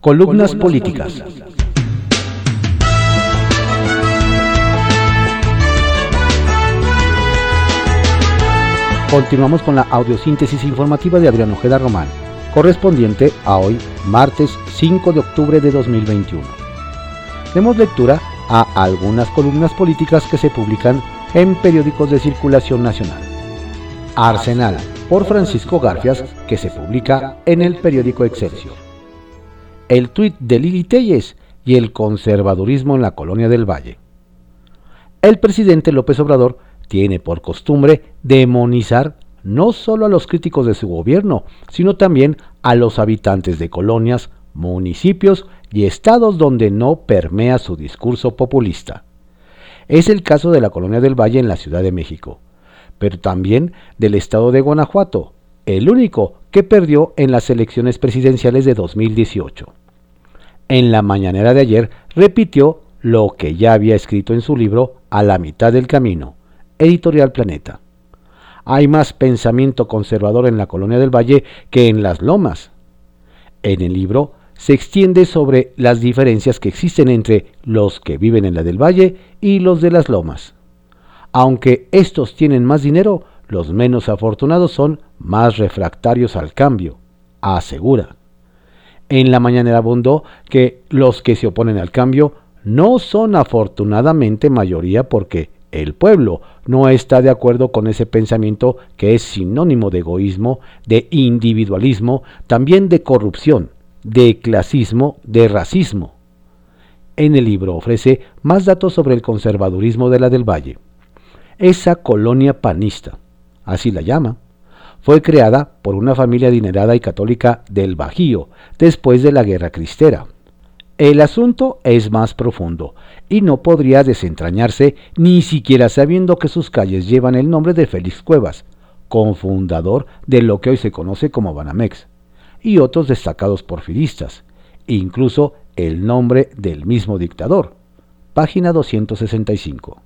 Columnas políticas. Continuamos con la audiosíntesis informativa de Adrián Ojeda Román, correspondiente a hoy, martes 5 de octubre de 2021. Demos lectura a algunas columnas políticas que se publican en periódicos de circulación nacional. Arsenal, por Francisco Garfias, que se publica en el periódico Excelsior el tuit de Lili Telles y el conservadurismo en la colonia del Valle. El presidente López Obrador tiene por costumbre demonizar no solo a los críticos de su gobierno, sino también a los habitantes de colonias, municipios y estados donde no permea su discurso populista. Es el caso de la colonia del Valle en la Ciudad de México, pero también del estado de Guanajuato, el único que perdió en las elecciones presidenciales de 2018 en la mañanera de ayer repitió lo que ya había escrito en su libro A la mitad del camino, Editorial Planeta. Hay más pensamiento conservador en la colonia del Valle que en las lomas. En el libro se extiende sobre las diferencias que existen entre los que viven en la del Valle y los de las lomas. Aunque estos tienen más dinero, los menos afortunados son más refractarios al cambio, asegura en la mañana abundó que los que se oponen al cambio no son afortunadamente mayoría porque el pueblo no está de acuerdo con ese pensamiento que es sinónimo de egoísmo, de individualismo, también de corrupción, de clasismo, de racismo. En el libro ofrece más datos sobre el conservadurismo de la del Valle. Esa colonia panista, así la llama, fue creada por una familia adinerada y católica del Bajío después de la Guerra Cristera. El asunto es más profundo y no podría desentrañarse ni siquiera sabiendo que sus calles llevan el nombre de Félix Cuevas, cofundador de lo que hoy se conoce como Banamex, y otros destacados porfiristas, incluso el nombre del mismo dictador. Página 265.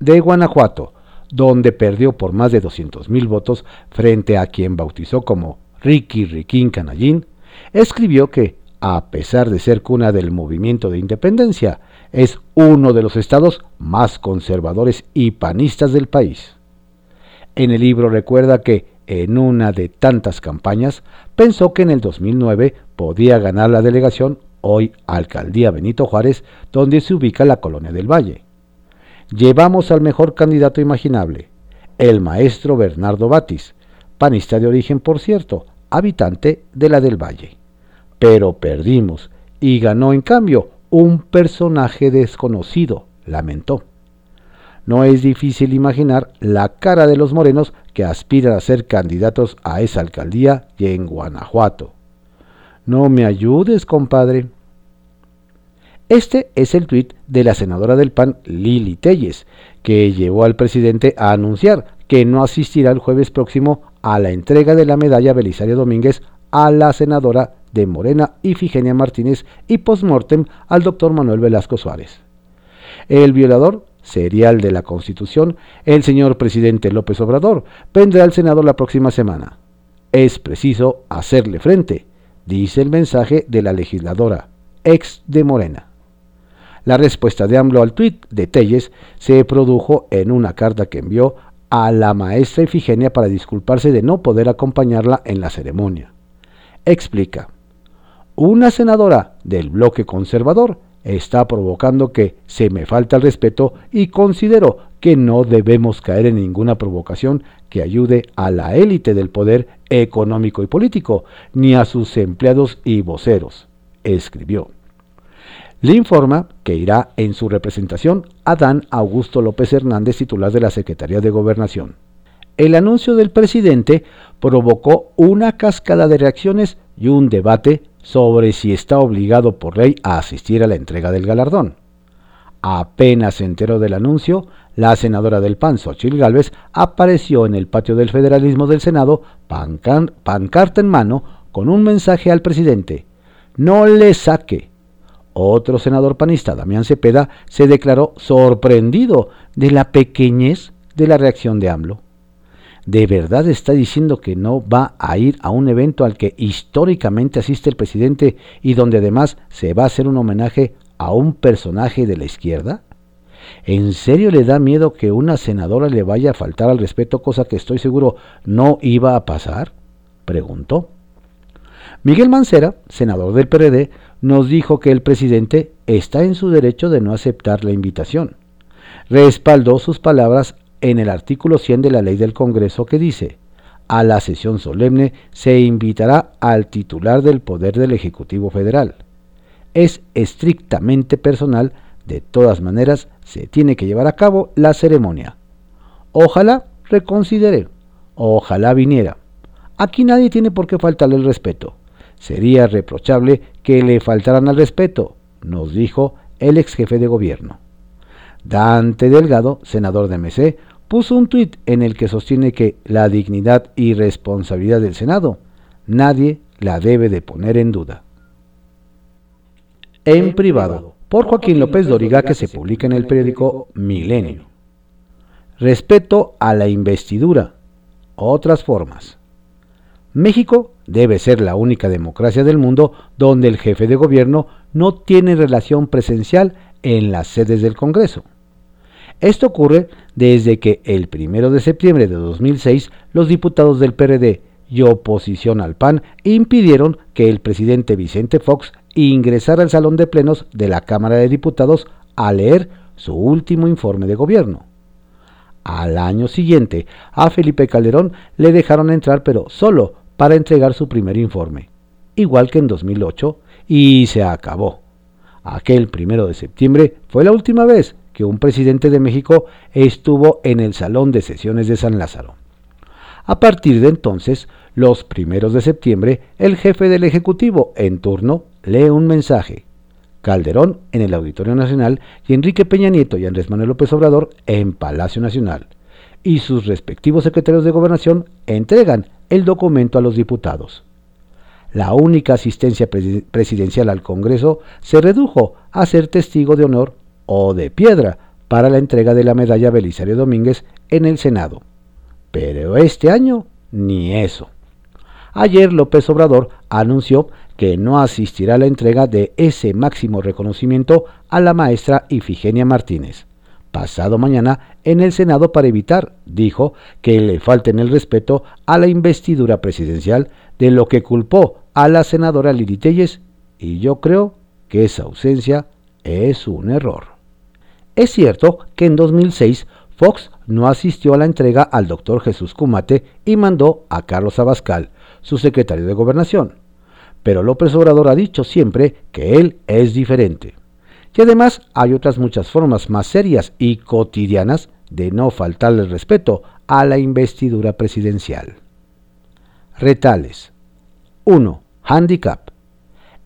De Guanajuato, donde perdió por más de 200.000 votos frente a quien bautizó como Ricky Riquín Canallín, escribió que, a pesar de ser cuna del movimiento de independencia, es uno de los estados más conservadores y panistas del país. En el libro recuerda que, en una de tantas campañas, pensó que en el 2009 podía ganar la delegación, hoy Alcaldía Benito Juárez, donde se ubica la Colonia del Valle llevamos al mejor candidato imaginable, el maestro Bernardo Batis, panista de origen, por cierto, habitante de la del Valle. Pero perdimos y ganó en cambio un personaje desconocido, lamentó. No es difícil imaginar la cara de los morenos que aspiran a ser candidatos a esa alcaldía y en Guanajuato. No me ayudes, compadre. Este es el tuit de la senadora del PAN, Lili Telles, que llevó al presidente a anunciar que no asistirá el jueves próximo a la entrega de la medalla Belisario Domínguez a la senadora de Morena, Ifigenia Martínez, y postmortem al doctor Manuel Velasco Suárez. El violador serial de la Constitución, el señor presidente López Obrador, vendrá al Senado la próxima semana. Es preciso hacerle frente, dice el mensaje de la legisladora, ex de Morena. La respuesta de AMLO al tuit de Telles se produjo en una carta que envió a la maestra Ifigenia para disculparse de no poder acompañarla en la ceremonia. Explica, una senadora del bloque conservador está provocando que se me falta el respeto y considero que no debemos caer en ninguna provocación que ayude a la élite del poder económico y político, ni a sus empleados y voceros, escribió le informa que irá en su representación Adán Augusto López Hernández, titular de la Secretaría de Gobernación. El anuncio del presidente provocó una cascada de reacciones y un debate sobre si está obligado por ley a asistir a la entrega del galardón. Apenas se enteró del anuncio, la senadora del PAN, Xochitl Gálvez, apareció en el patio del federalismo del Senado, pancarta en mano, con un mensaje al presidente. No le saque, otro senador panista, Damián Cepeda, se declaró sorprendido de la pequeñez de la reacción de AMLO. ¿De verdad está diciendo que no va a ir a un evento al que históricamente asiste el presidente y donde además se va a hacer un homenaje a un personaje de la izquierda? ¿En serio le da miedo que una senadora le vaya a faltar al respeto, cosa que estoy seguro no iba a pasar? preguntó. Miguel Mancera, senador del PRD, nos dijo que el presidente está en su derecho de no aceptar la invitación. Respaldó sus palabras en el artículo 100 de la ley del Congreso que dice, a la sesión solemne se invitará al titular del poder del Ejecutivo Federal. Es estrictamente personal, de todas maneras se tiene que llevar a cabo la ceremonia. Ojalá reconsidere, ojalá viniera. Aquí nadie tiene por qué faltarle el respeto. Sería reprochable que le faltaran al respeto, nos dijo el ex jefe de gobierno. Dante Delgado, senador de MC, puso un tuit en el que sostiene que la dignidad y responsabilidad del Senado nadie la debe de poner en duda. En privado, por Joaquín López Doriga que se publica en el periódico Milenio. Respeto a la investidura. Otras formas. México debe ser la única democracia del mundo donde el jefe de gobierno no tiene relación presencial en las sedes del Congreso. Esto ocurre desde que el 1 de septiembre de 2006 los diputados del PRD y oposición al PAN impidieron que el presidente Vicente Fox ingresara al salón de plenos de la Cámara de Diputados a leer su último informe de gobierno. Al año siguiente, a Felipe Calderón le dejaron entrar, pero solo para entregar su primer informe, igual que en 2008, y se acabó. Aquel primero de septiembre fue la última vez que un presidente de México estuvo en el Salón de Sesiones de San Lázaro. A partir de entonces, los primeros de septiembre, el jefe del Ejecutivo en turno lee un mensaje. Calderón en el Auditorio Nacional y Enrique Peña Nieto y Andrés Manuel López Obrador en Palacio Nacional. Y sus respectivos secretarios de gobernación entregan el documento a los diputados. La única asistencia presidencial al Congreso se redujo a ser testigo de honor o de piedra para la entrega de la medalla Belisario Domínguez en el Senado. Pero este año ni eso. Ayer López Obrador anunció que no asistirá a la entrega de ese máximo reconocimiento a la maestra Ifigenia Martínez. Pasado mañana en el Senado para evitar, dijo, que le falten el respeto a la investidura presidencial de lo que culpó a la senadora Lili Telles, y yo creo que esa ausencia es un error. Es cierto que en 2006 Fox no asistió a la entrega al doctor Jesús Cumate y mandó a Carlos Abascal, su secretario de Gobernación. Pero López Obrador ha dicho siempre que él es diferente. Y además hay otras muchas formas más serias y cotidianas de no faltarle respeto a la investidura presidencial. Retales. 1. Handicap.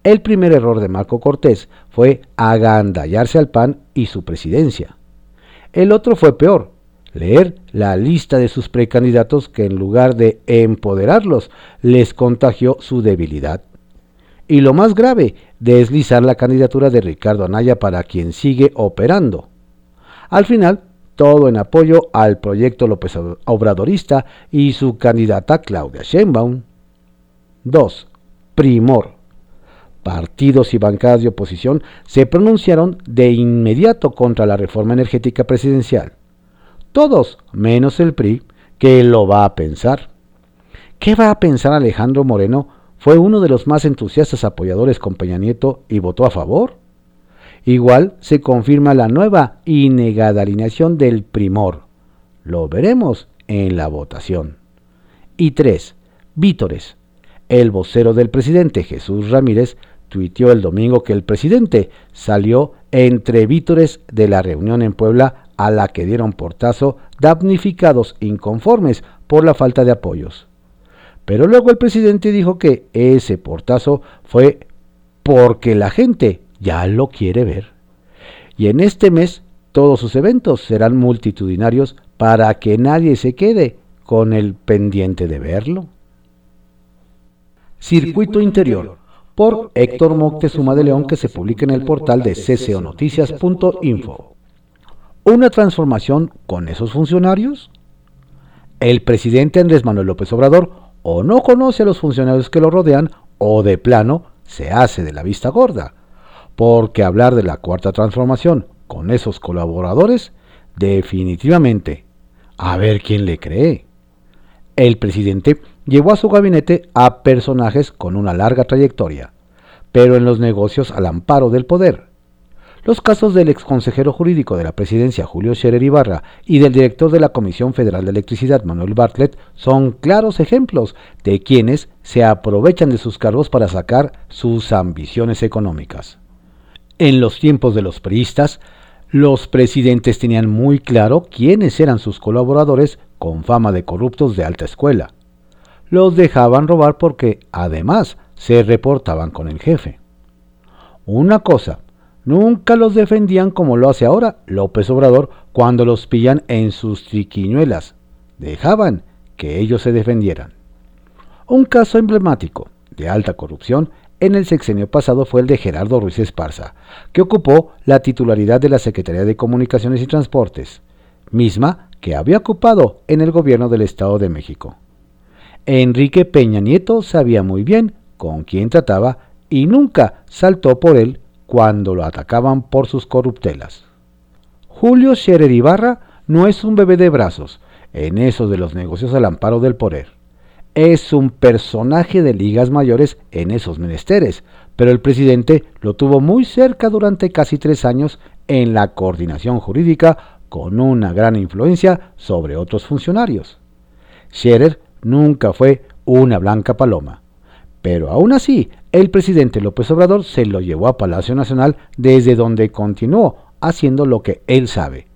El primer error de Marco Cortés fue agandallarse al PAN y su presidencia. El otro fue peor, leer la lista de sus precandidatos que en lugar de empoderarlos les contagió su debilidad. Y lo más grave, deslizar la candidatura de Ricardo Anaya para quien sigue operando. Al final, todo en apoyo al proyecto López Obradorista y su candidata Claudia Sheinbaum. 2. Primor partidos y bancadas de oposición se pronunciaron de inmediato contra la reforma energética presidencial. Todos, menos el PRI, que lo va a pensar. ¿Qué va a pensar Alejandro Moreno? Fue uno de los más entusiastas apoyadores con Peña Nieto y votó a favor. Igual se confirma la nueva y negada alineación del primor. Lo veremos en la votación. Y 3. Vítores. El vocero del presidente Jesús Ramírez tuiteó el domingo que el presidente salió entre vítores de la reunión en Puebla a la que dieron portazo damnificados inconformes por la falta de apoyos. Pero luego el presidente dijo que ese portazo fue porque la gente ya lo quiere ver. Y en este mes todos sus eventos serán multitudinarios para que nadie se quede con el pendiente de verlo. Circuito Interior por Héctor Moctezuma de León que se publica en el portal de cconoticias.info. ¿Una transformación con esos funcionarios? El presidente Andrés Manuel López Obrador o no conoce a los funcionarios que lo rodean o de plano se hace de la vista gorda. Porque hablar de la cuarta transformación con esos colaboradores, definitivamente, a ver quién le cree. El presidente llevó a su gabinete a personajes con una larga trayectoria, pero en los negocios al amparo del poder. Los casos del exconsejero jurídico de la presidencia Julio Scherer Ibarra y del director de la Comisión Federal de Electricidad Manuel Bartlett son claros ejemplos de quienes se aprovechan de sus cargos para sacar sus ambiciones económicas. En los tiempos de los priistas, los presidentes tenían muy claro quiénes eran sus colaboradores con fama de corruptos de alta escuela. Los dejaban robar porque, además, se reportaban con el jefe. Una cosa, nunca los defendían como lo hace ahora López Obrador cuando los pillan en sus triquiñuelas. Dejaban que ellos se defendieran. Un caso emblemático de alta corrupción en el sexenio pasado fue el de Gerardo Ruiz Esparza, que ocupó la titularidad de la Secretaría de Comunicaciones y Transportes, misma que había ocupado en el gobierno del Estado de México. Enrique Peña Nieto sabía muy bien con quién trataba y nunca saltó por él cuando lo atacaban por sus corruptelas. Julio Scherer Ibarra no es un bebé de brazos en eso de los negocios al amparo del poder es un personaje de ligas mayores en esos menesteres, pero el presidente lo tuvo muy cerca durante casi tres años en la coordinación jurídica con una gran influencia sobre otros funcionarios. Scherer nunca fue una blanca paloma, pero aún así el presidente López Obrador se lo llevó a Palacio Nacional desde donde continuó haciendo lo que él sabe,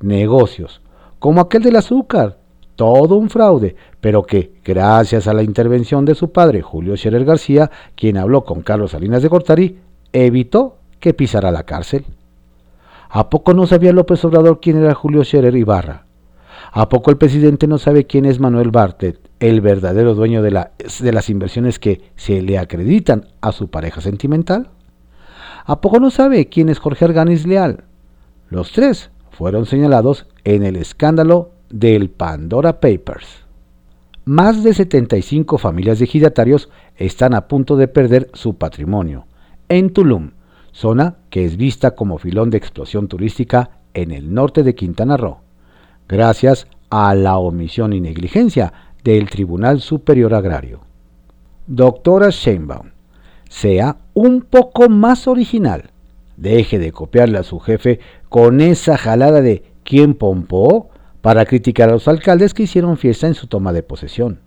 negocios, como aquel del azúcar, todo un fraude, pero que, gracias a la intervención de su padre, Julio Scherer García, quien habló con Carlos Salinas de Gortari, evitó que pisara la cárcel. ¿A poco no sabía López Obrador quién era Julio Scherer Ibarra? ¿A poco el presidente no sabe quién es Manuel Bartet, el verdadero dueño de, las inversiones que se le acreditan a su pareja sentimental? ¿A poco no sabe quién es Jorge Arganis Leal? Los tres fueron señalados en el escándalo del Pandora Papers. Más de 75 familias de ejidatarios están a punto de perder su patrimonio en Tulum, zona que es vista como filón de explosión turística en el norte de Quintana Roo, gracias a la omisión y negligencia del Tribunal Superior Agrario. Doctora Sheinbaum, sea un poco más original. Deje de copiarle a su jefe con esa jalada de ¿quién pompó? para criticar a los alcaldes que hicieron fiesta en su toma de posesión.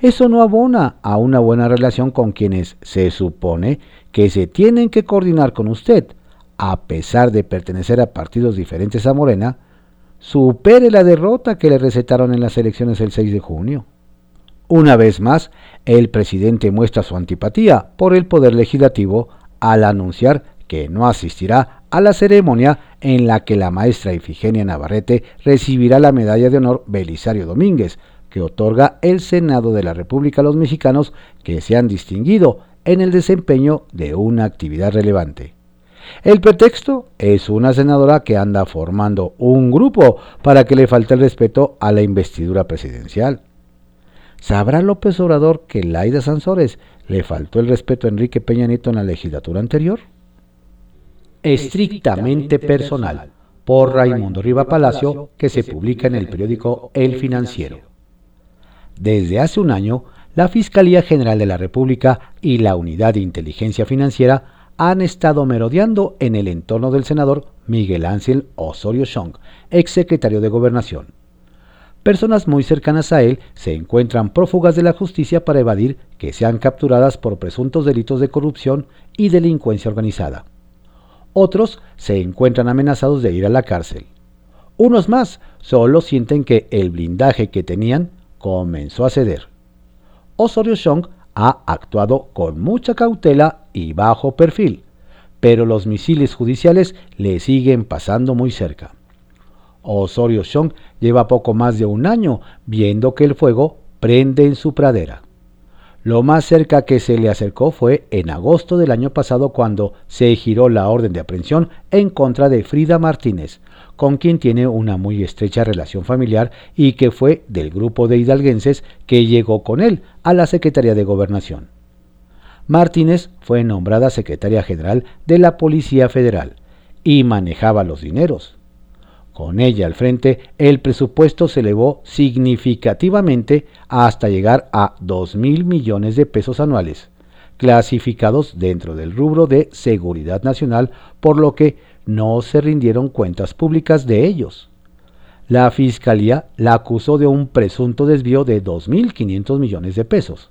Eso no abona a una buena relación con quienes se supone que se tienen que coordinar con usted, a pesar de pertenecer a partidos diferentes a Morena, supere la derrota que le recetaron en las elecciones el 6 de junio. Una vez más, el presidente muestra su antipatía por el poder legislativo al anunciar que no asistirá a la ceremonia en la que la maestra Ifigenia Navarrete recibirá la medalla de honor Belisario Domínguez, que otorga el Senado de la República a los mexicanos que se han distinguido en el desempeño de una actividad relevante. El pretexto es una senadora que anda formando un grupo para que le falte el respeto a la investidura presidencial. ¿Sabrá López Obrador que Laida Sansores le faltó el respeto a Enrique Peña Nieto en la legislatura anterior? estrictamente personal, por Raimundo Riva Palacio, que se publica en el periódico El Financiero. Desde hace un año, la Fiscalía General de la República y la Unidad de Inteligencia Financiera han estado merodeando en el entorno del senador Miguel Ángel Osorio Chong, exsecretario de Gobernación. Personas muy cercanas a él se encuentran prófugas de la justicia para evadir que sean capturadas por presuntos delitos de corrupción y delincuencia organizada. Otros se encuentran amenazados de ir a la cárcel. Unos más solo sienten que el blindaje que tenían comenzó a ceder. Osorio Chong ha actuado con mucha cautela y bajo perfil, pero los misiles judiciales le siguen pasando muy cerca. Osorio Chong lleva poco más de un año viendo que el fuego prende en su pradera. Lo más cerca que se le acercó fue en agosto del año pasado cuando se giró la orden de aprehensión en contra de Frida Martínez, con quien tiene una muy estrecha relación familiar y que fue del grupo de hidalguenses que llegó con él a la Secretaría de Gobernación. Martínez fue nombrada secretaria general de la Policía Federal y manejaba los dineros. Con ella al frente, el presupuesto se elevó significativamente hasta llegar a 2 mil millones de pesos anuales, clasificados dentro del rubro de seguridad nacional, por lo que no se rindieron cuentas públicas de ellos. La Fiscalía la acusó de un presunto desvío de 2.500 millones de pesos.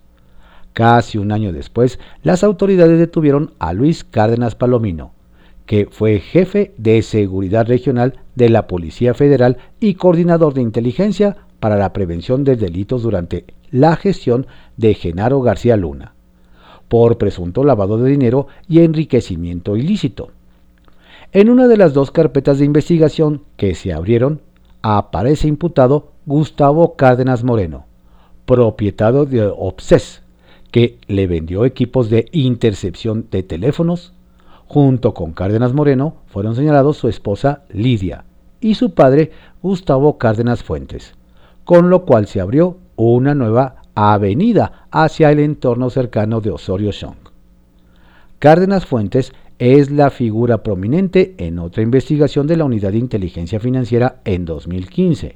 Casi un año después, las autoridades detuvieron a Luis Cárdenas Palomino, que fue jefe de seguridad regional de la Policía Federal y coordinador de inteligencia para la prevención de delitos durante la gestión de Genaro García Luna, por presunto lavado de dinero y enriquecimiento ilícito. En una de las dos carpetas de investigación que se abrieron, aparece imputado Gustavo Cárdenas Moreno, propietario de Obses, que le vendió equipos de intercepción de teléfonos, Junto con Cárdenas Moreno fueron señalados su esposa Lidia y su padre Gustavo Cárdenas Fuentes, con lo cual se abrió una nueva avenida hacia el entorno cercano de Osorio Chong. Cárdenas Fuentes es la figura prominente en otra investigación de la Unidad de Inteligencia Financiera en 2015,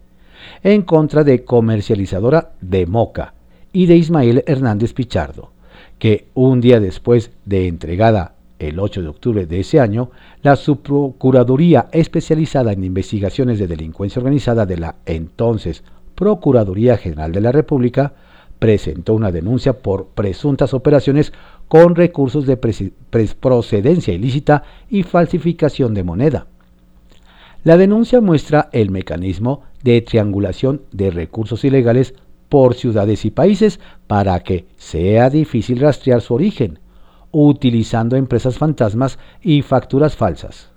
en contra de comercializadora de Moca y de Ismael Hernández Pichardo, que un día después de entregada el 8 de octubre de ese año, la Subprocuraduría especializada en investigaciones de delincuencia organizada de la entonces Procuraduría General de la República presentó una denuncia por presuntas operaciones con recursos de procedencia ilícita y falsificación de moneda. La denuncia muestra el mecanismo de triangulación de recursos ilegales por ciudades y países para que sea difícil rastrear su origen, utilizando empresas fantasmas y facturas falsas.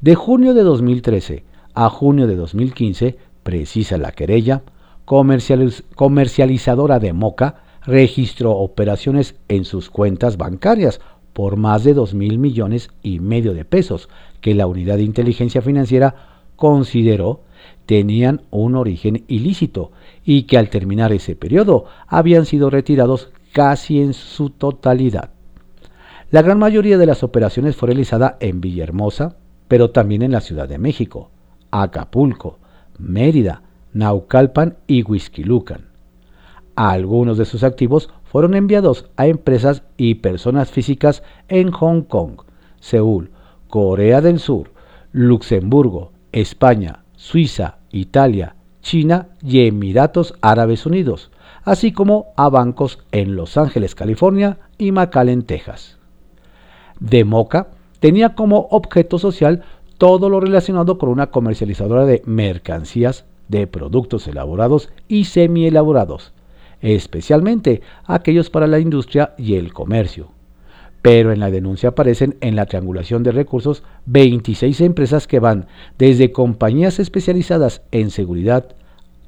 De junio de 2013 a junio de 2015, precisa la querella, comercializadora de Moca registró operaciones en sus cuentas bancarias por más de 2 mil millones y medio de pesos que la unidad de inteligencia financiera consideró tenían un origen ilícito y que al terminar ese periodo habían sido retirados casi en su totalidad. La gran mayoría de las operaciones fue realizada en Villahermosa, pero también en la Ciudad de México, Acapulco, Mérida, Naucalpan y Huizquilucan. Algunos de sus activos fueron enviados a empresas y personas físicas en Hong Kong, Seúl, Corea del Sur, Luxemburgo, España, Suiza, Italia, China y Emiratos Árabes Unidos, así como a bancos en Los Ángeles, California y McAllen, Texas de Moca tenía como objeto social todo lo relacionado con una comercializadora de mercancías, de productos elaborados y semi-elaborados, especialmente aquellos para la industria y el comercio. Pero en la denuncia aparecen en la triangulación de recursos 26 empresas que van desde compañías especializadas en seguridad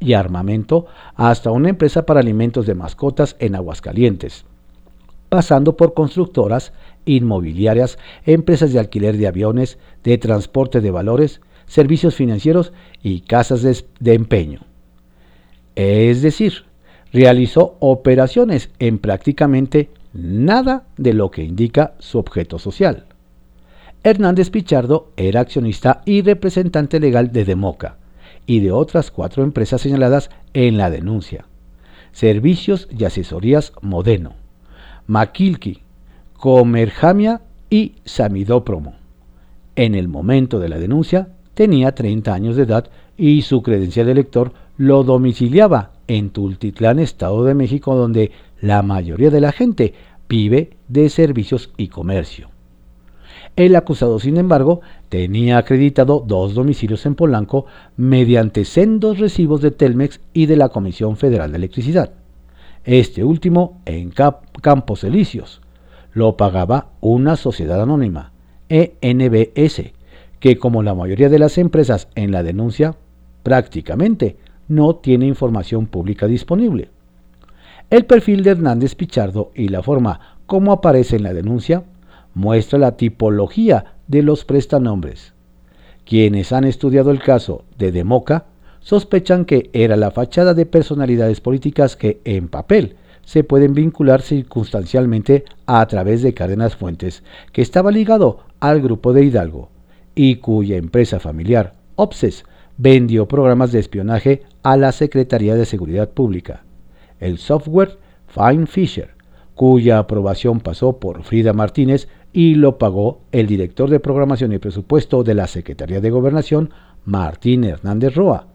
y armamento hasta una empresa para alimentos de mascotas en Aguascalientes, pasando por constructoras inmobiliarias, empresas de alquiler de aviones, de transporte de valores, servicios financieros y casas de, empeño. Es decir, realizó operaciones en prácticamente nada de lo que indica su objeto social. Hernández Pichardo era accionista y representante legal de Democa y de otras cuatro empresas señaladas en la denuncia. Servicios y asesorías Modeno, Maquilqui, Comerjamia y Samidópromo. En el momento de la denuncia tenía 30 años de edad y su credencial de elector lo domiciliaba en Tultitlán, Estado de México, donde la mayoría de la gente vive de servicios y comercio. El acusado, sin embargo, tenía acreditado dos domicilios en Polanco mediante sendos recibos de Telmex y de la Comisión Federal de Electricidad. Este último en Campos Elíseos, lo pagaba una sociedad anónima, ENBS, que como la mayoría de las empresas en la denuncia, prácticamente no tiene información pública disponible. El perfil de Hernández Pichardo y la forma como aparece en la denuncia muestra la tipología de los prestanombres. Quienes han estudiado el caso de Democa sospechan que era la fachada de personalidades políticas que, en papel, se pueden vincular circunstancialmente a través de cadenas fuentes, que estaba ligado al grupo de Hidalgo, y cuya empresa familiar, OPSES, vendió programas de espionaje a la Secretaría de Seguridad Pública. El software Fine Fisher, cuya aprobación pasó por Frida Martínez y lo pagó el director de programación y presupuesto de la Secretaría de Gobernación, Martín Hernández Roa.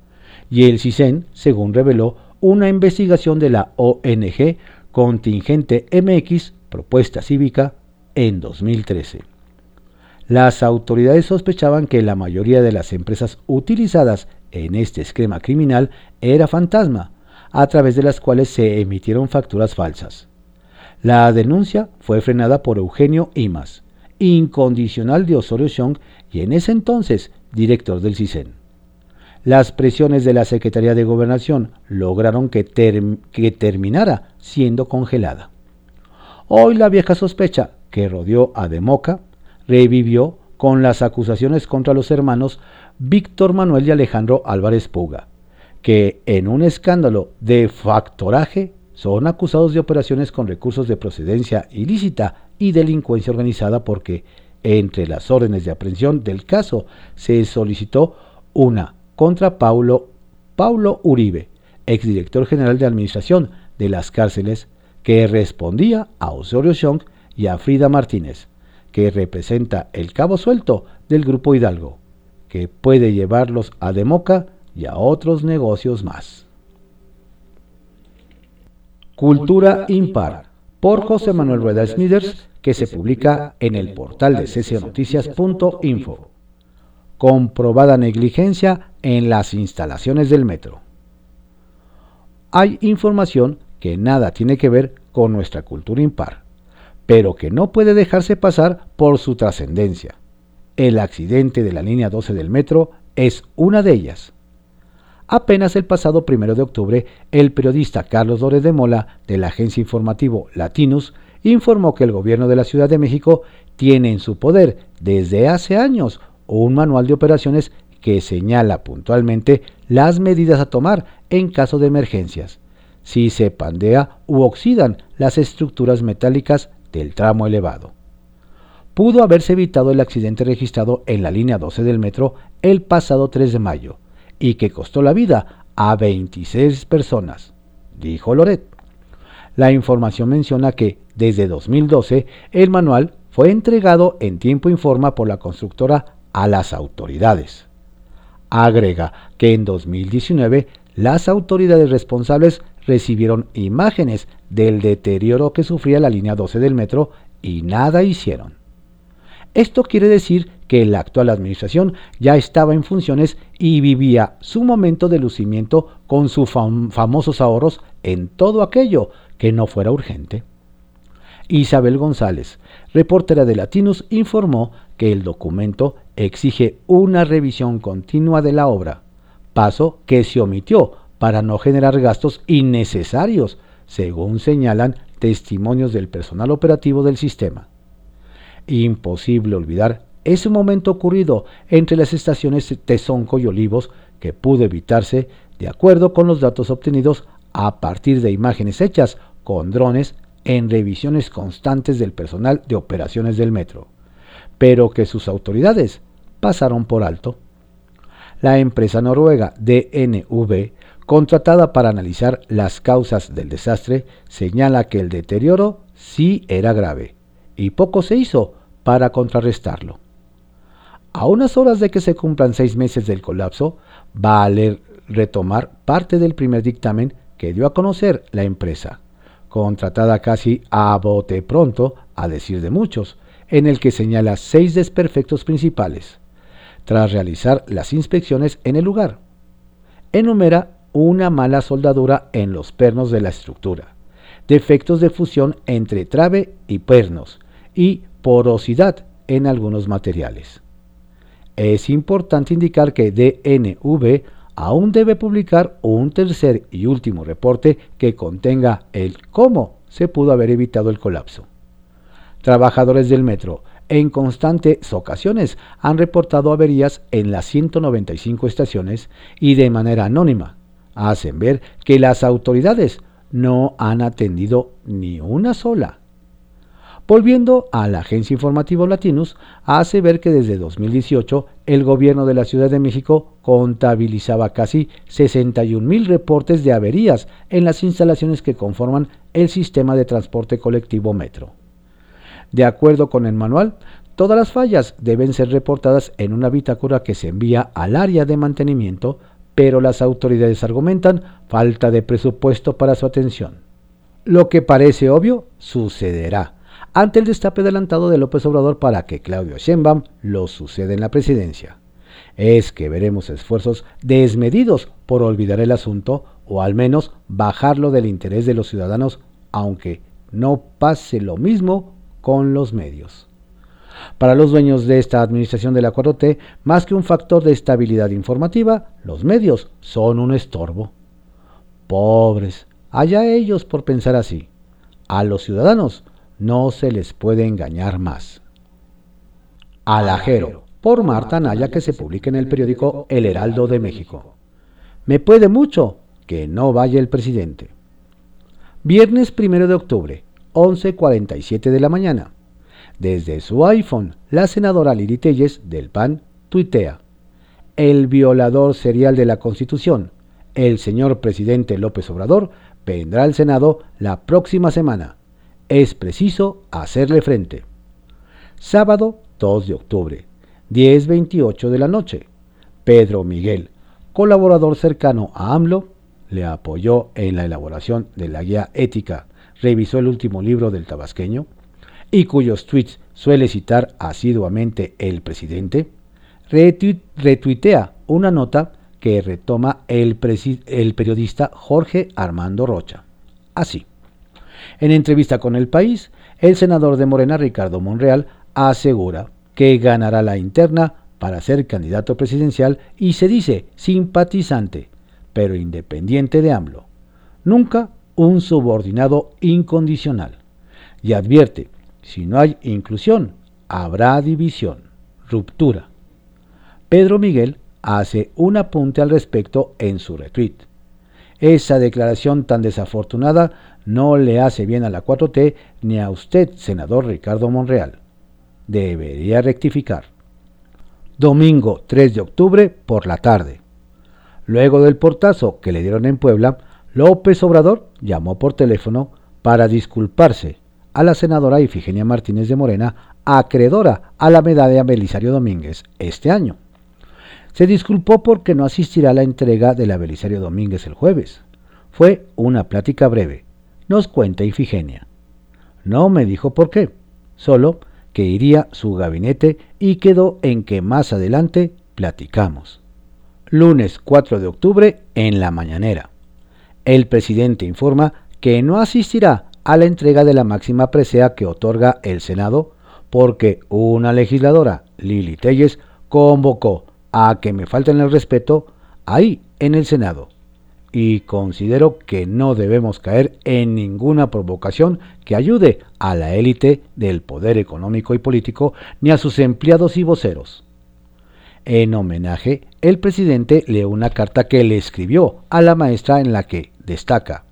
Y el CISEN, según reveló una investigación de la ONG Contingente MX, propuesta cívica, en 2013. Las autoridades sospechaban que la mayoría de las empresas utilizadas en este esquema criminal era fantasma, a través de las cuales se emitieron facturas falsas. La denuncia fue frenada por Eugenio Imas, incondicional de Osorio Chong y en ese entonces director del CISEN. Las presiones de la Secretaría de Gobernación lograron que, que terminara siendo congelada. Hoy la vieja sospecha que rodeó a Democa revivió con las acusaciones contra los hermanos Víctor Manuel y Alejandro Álvarez Puga, que en un escándalo de factoraje son acusados de operaciones con recursos de procedencia ilícita y delincuencia organizada porque entre las órdenes de aprehensión del caso se solicitó una contra Paulo, Paulo Uribe, exdirector general de administración de las cárceles, que respondía a Osorio Chong y a Frida Martínez, que representa el cabo suelto del Grupo Hidalgo, que puede llevarlos a Democa y a otros negocios más. Cultura Impar, por José Manuel Rueda Smithers, que se publica en el portal de cconoticias.info. Comprobada negligencia en las instalaciones del metro. Hay información que nada tiene que ver con nuestra cultura impar, pero que no puede dejarse pasar por su trascendencia. El accidente de la línea 12 del metro es una de ellas. Apenas el pasado primero de octubre, el periodista Carlos Dores de Mola, del agencia informativo Latinus, informó que el gobierno de la Ciudad de México tiene en su poder desde hace años un manual de operaciones que señala puntualmente las medidas a tomar en caso de emergencias, si se pandea u oxidan las estructuras metálicas del tramo elevado. Pudo haberse evitado el accidente registrado en la línea 12 del metro el pasado 3 de mayo, y que costó la vida a 26 personas, dijo Loret. La información menciona que desde 2012 el manual fue entregado en tiempo y forma por la constructora a las autoridades. Agrega que en 2019 las autoridades responsables recibieron imágenes del deterioro que sufría la línea 12 del metro y nada hicieron. Esto quiere decir que la actual administración ya estaba en funciones y vivía su momento de lucimiento con sus famosos ahorros en todo aquello que no fuera urgente. Isabel González, reportera de Latinos, informó que el documento exige una revisión continua de la obra, paso que se omitió para no generar gastos innecesarios, según señalan testimonios del personal operativo del sistema. Imposible olvidar ese momento ocurrido entre las estaciones Tezonco y Olivos que pudo evitarse de acuerdo con los datos obtenidos a partir de imágenes hechas con drones en revisiones constantes del personal de operaciones del metro, pero que sus autoridades pasaron por alto. La empresa noruega DNV, contratada para analizar las causas del desastre, señala que el deterioro sí era grave y poco se hizo para contrarrestarlo. A unas horas de que se cumplan seis meses del colapso, vale retomar parte del primer dictamen que dio a conocer la empresa, contratada casi a bote pronto, a decir de muchos, en el que señala seis desperfectos principales, tras realizar las inspecciones en el lugar. Enumera una mala soldadura en los pernos de la estructura, defectos de fusión entre trave y pernos y porosidad en algunos materiales. Es importante indicar que DNV aún debe publicar un tercer y último reporte que contenga el cómo se pudo haber evitado el colapso. Trabajadores del metro en constantes ocasiones han reportado averías en las 195 estaciones y de manera anónima hacen ver que las autoridades no han atendido ni una sola. Volviendo a la agencia informativa Latinus, hace ver que desde 2018 el gobierno de la Ciudad de México contabilizaba casi 61 mil reportes de averías en las instalaciones que conforman el sistema de transporte colectivo Metro. De acuerdo con el manual, todas las fallas deben ser reportadas en una bitácora que se envía al área de mantenimiento, pero las autoridades argumentan falta de presupuesto para su atención. Lo que parece obvio sucederá ante el destape adelantado de López Obrador para que Claudio Sheinbaum lo suceda en la presidencia. Es que veremos esfuerzos desmedidos por olvidar el asunto o al menos bajarlo del interés de los ciudadanos, aunque no pase lo mismo con los medios. Para los dueños de esta administración de la 4T, más que un factor de estabilidad informativa, los medios son un estorbo. Pobres, allá ellos por pensar así. A los ciudadanos no se les puede engañar más. Alajero, por Marta Naya, que se publica en el periódico El Heraldo de México. Me puede mucho que no vaya el presidente. Viernes 1 de octubre, 11.47 de la mañana. Desde su iPhone, la senadora Lili Telles, del PAN, tuitea. El violador serial de la Constitución, el señor presidente López Obrador, vendrá al Senado la próxima semana es preciso hacerle frente. Sábado 2 de octubre, 10.28 de la noche. Pedro Miguel, colaborador cercano a AMLO, le apoyó en la elaboración de la guía ética, revisó el último libro del tabasqueño, y cuyos tweets suele citar asiduamente el presidente, retuitea una nota que retoma el, periodista Jorge Armando Rocha. Así. En entrevista con El País, el senador de Morena, Ricardo Monreal, asegura que ganará la interna para ser candidato presidencial y se dice simpatizante, pero independiente de AMLO. Nunca un subordinado incondicional. Y advierte, si no hay inclusión, habrá división, ruptura. Pedro Miguel hace un apunte al respecto en su retweet. Esa declaración tan desafortunada no le hace bien a la 4T ni a usted, senador Ricardo Monreal. Debería rectificar. Domingo 3 de octubre por la tarde. Luego del portazo que le dieron en Puebla, López Obrador llamó por teléfono para disculparse a la senadora Ifigenia Martínez de Morena, acreedora a la medalla Belisario Domínguez este año. Se disculpó porque no asistirá a la entrega de la Belisario Domínguez el jueves. Fue una plática breve, nos cuenta Ifigenia. No me dijo por qué, solo que iría su gabinete y quedó en que más adelante platicamos. Lunes 4 de octubre en la mañanera. El presidente informa que no asistirá a la entrega de la máxima presea que otorga el Senado porque una legisladora, Lili Telles, convocó a que me falten el respeto ahí en el Senado y considero que no debemos caer en ninguna provocación que ayude a la élite del poder económico y político ni a sus empleados y voceros. En homenaje, el presidente lee una carta que le escribió a la maestra en la que destaca,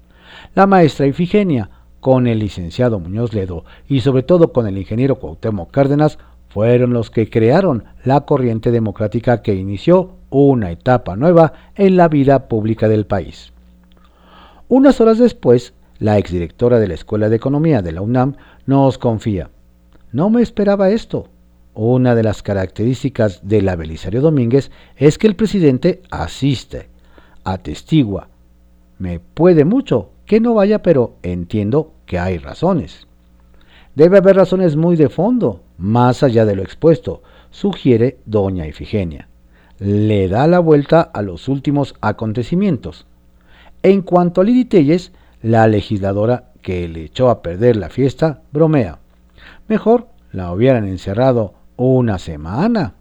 la maestra Ifigenia, con el licenciado Muñoz Ledo y sobre todo con el ingeniero Cuauhtémoc Cárdenas, fueron los que crearon la corriente democrática que inició una etapa nueva en la vida pública del país. Unas horas después, la exdirectora de la Escuela de Economía de la UNAM nos confía, no me esperaba esto. Una de las características de la Belisario Domínguez es que el presidente asiste, atestigua. Me puede mucho que no vaya, pero entiendo que hay razones. Debe haber razones muy de fondo, más allá de lo expuesto, sugiere doña Ifigenia le da la vuelta a los últimos acontecimientos. En cuanto a Lili Telles, la legisladora que le echó a perder la fiesta, bromea. Mejor la hubieran encerrado una semana.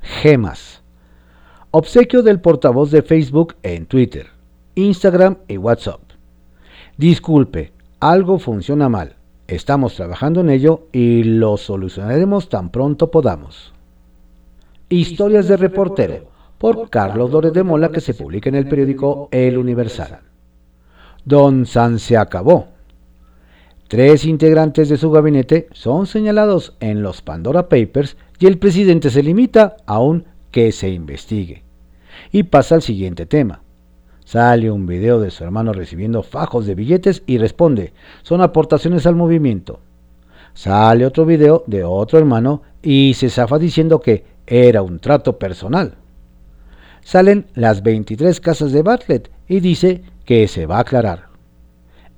Gemas. Obsequio del portavoz de Facebook en Twitter, Instagram y WhatsApp. Disculpe, algo funciona mal. Estamos trabajando en ello y lo solucionaremos tan pronto podamos. Historias de reportero por Carlos Dores de Mola que se publica en el periódico El Universal. Don San se acabó. Tres integrantes de su gabinete son señalados en los Pandora Papers y el presidente se limita a un que se investigue. Y pasa al siguiente tema. Sale un video de su hermano recibiendo fajos de billetes y responde, son aportaciones al movimiento. Sale otro video de otro hermano y se zafa diciendo que era un trato personal. Salen las 23 casas de Bartlett y dice que se va a aclarar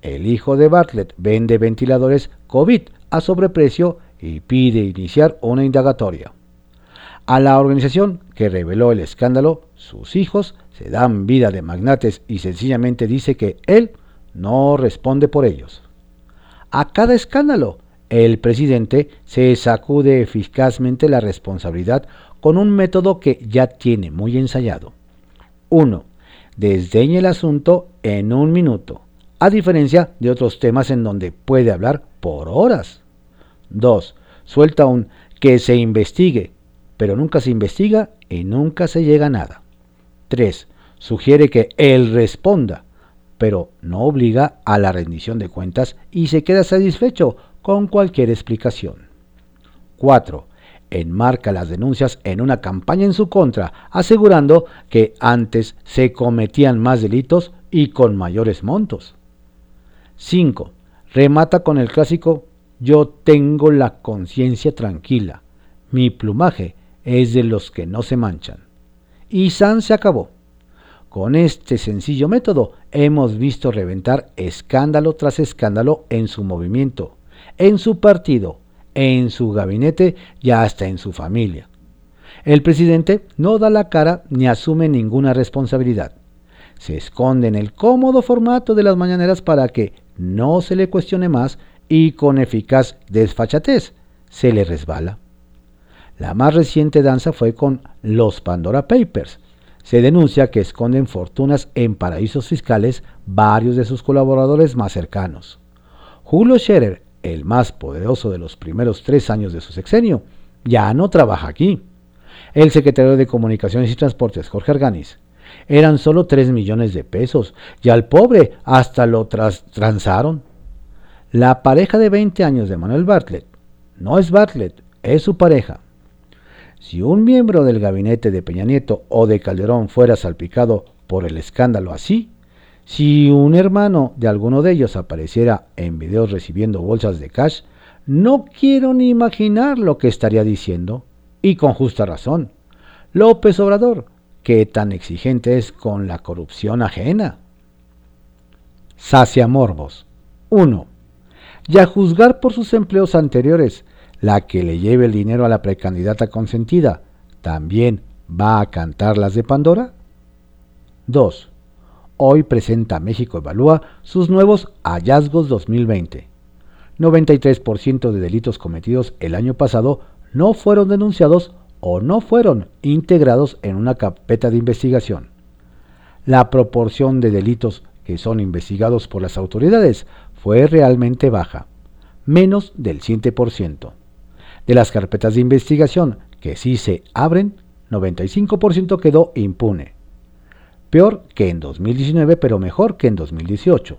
el hijo de Bartlett vende ventiladores COVID a sobreprecio y pide iniciar una indagatoria. A la organización que reveló el escándalo, sus hijos se dan vida de magnates y sencillamente dice que él no responde por ellos. A cada escándalo, el presidente se sacude eficazmente la responsabilidad con un método que ya tiene muy ensayado. 1. Desdeña el asunto en un minuto a diferencia de otros temas en donde puede hablar por horas. 2. Suelta un que se investigue, pero nunca se investiga y nunca se llega a nada. 3. Sugiere que él responda, pero no obliga a la rendición de cuentas y se queda satisfecho con cualquier explicación. 4. Enmarca las denuncias en una campaña en su contra, asegurando que antes se cometían más delitos y con mayores montos. 5. Remata con el clásico Yo tengo la conciencia tranquila. Mi plumaje es de los que no se manchan. Y San se acabó. Con este sencillo método hemos visto reventar escándalo tras escándalo en su movimiento, en su partido, en su gabinete y hasta en su familia. El presidente no da la cara ni asume ninguna responsabilidad. Se esconde en el cómodo formato de las mañaneras para que no se le cuestione más y con eficaz desfachatez se le resbala. La más reciente danza fue con los Pandora Papers. Se denuncia que esconden fortunas en paraísos fiscales varios de sus colaboradores más cercanos. Julio Scherer, el más poderoso de los primeros tres años de su sexenio, ya no trabaja aquí. El secretario de Comunicaciones y Transportes, Jorge Arganis, eran solo 3 millones de pesos y al pobre hasta lo transaron. La pareja de 20 años de Manuel Bartlett no es Bartlett, es su pareja. Si un miembro del gabinete de Peña Nieto o de Calderón fuera salpicado por el escándalo así, si un hermano de alguno de ellos apareciera en videos recibiendo bolsas de cash, no quiero ni imaginar lo que estaría diciendo, y con justa razón. López Obrador, ¿Qué tan exigente es con la corrupción ajena? Sacia Morbos. 1. Y a juzgar por sus empleos anteriores, la que le lleve el dinero a la precandidata consentida, ¿también va a cantar las de Pandora? 2. Hoy presenta México Evalúa sus nuevos hallazgos 2020. 93% de delitos cometidos el año pasado no fueron denunciados o no fueron integrados en una carpeta de investigación. La proporción de delitos que son investigados por las autoridades fue realmente baja, menos del 7%. De las carpetas de investigación que sí se abren, 95% quedó impune. Peor que en 2019, pero mejor que en 2018.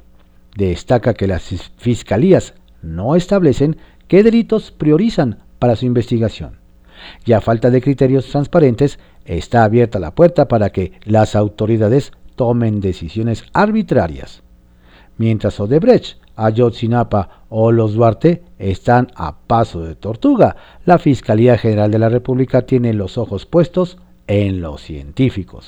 Destaca que las fiscalías no establecen qué delitos priorizan para su investigación y a falta de criterios transparentes, está abierta la puerta para que las autoridades tomen decisiones arbitrarias. Mientras Odebrecht, Ayotzinapa o los Duarte están a paso de tortuga, la Fiscalía General de la República tiene los ojos puestos en los científicos.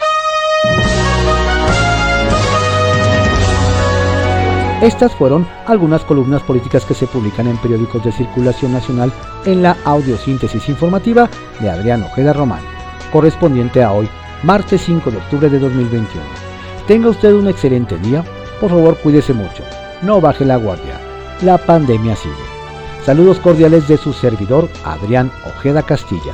Estas fueron algunas columnas políticas que se publican en periódicos de circulación nacional en la audiosíntesis informativa de Adrián Ojeda Román, correspondiente a hoy, martes 5 de octubre de 2021. Tenga usted un excelente día, por favor cuídese mucho, no baje la guardia, la pandemia sigue. Saludos cordiales de su servidor Adrián Ojeda Castilla.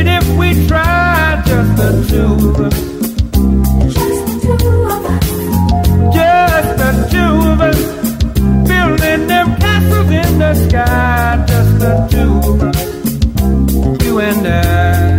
it if we try, just the two of us. Just the two of us. Just the two of us. Building them castles in the sky, just the two of us. You and I.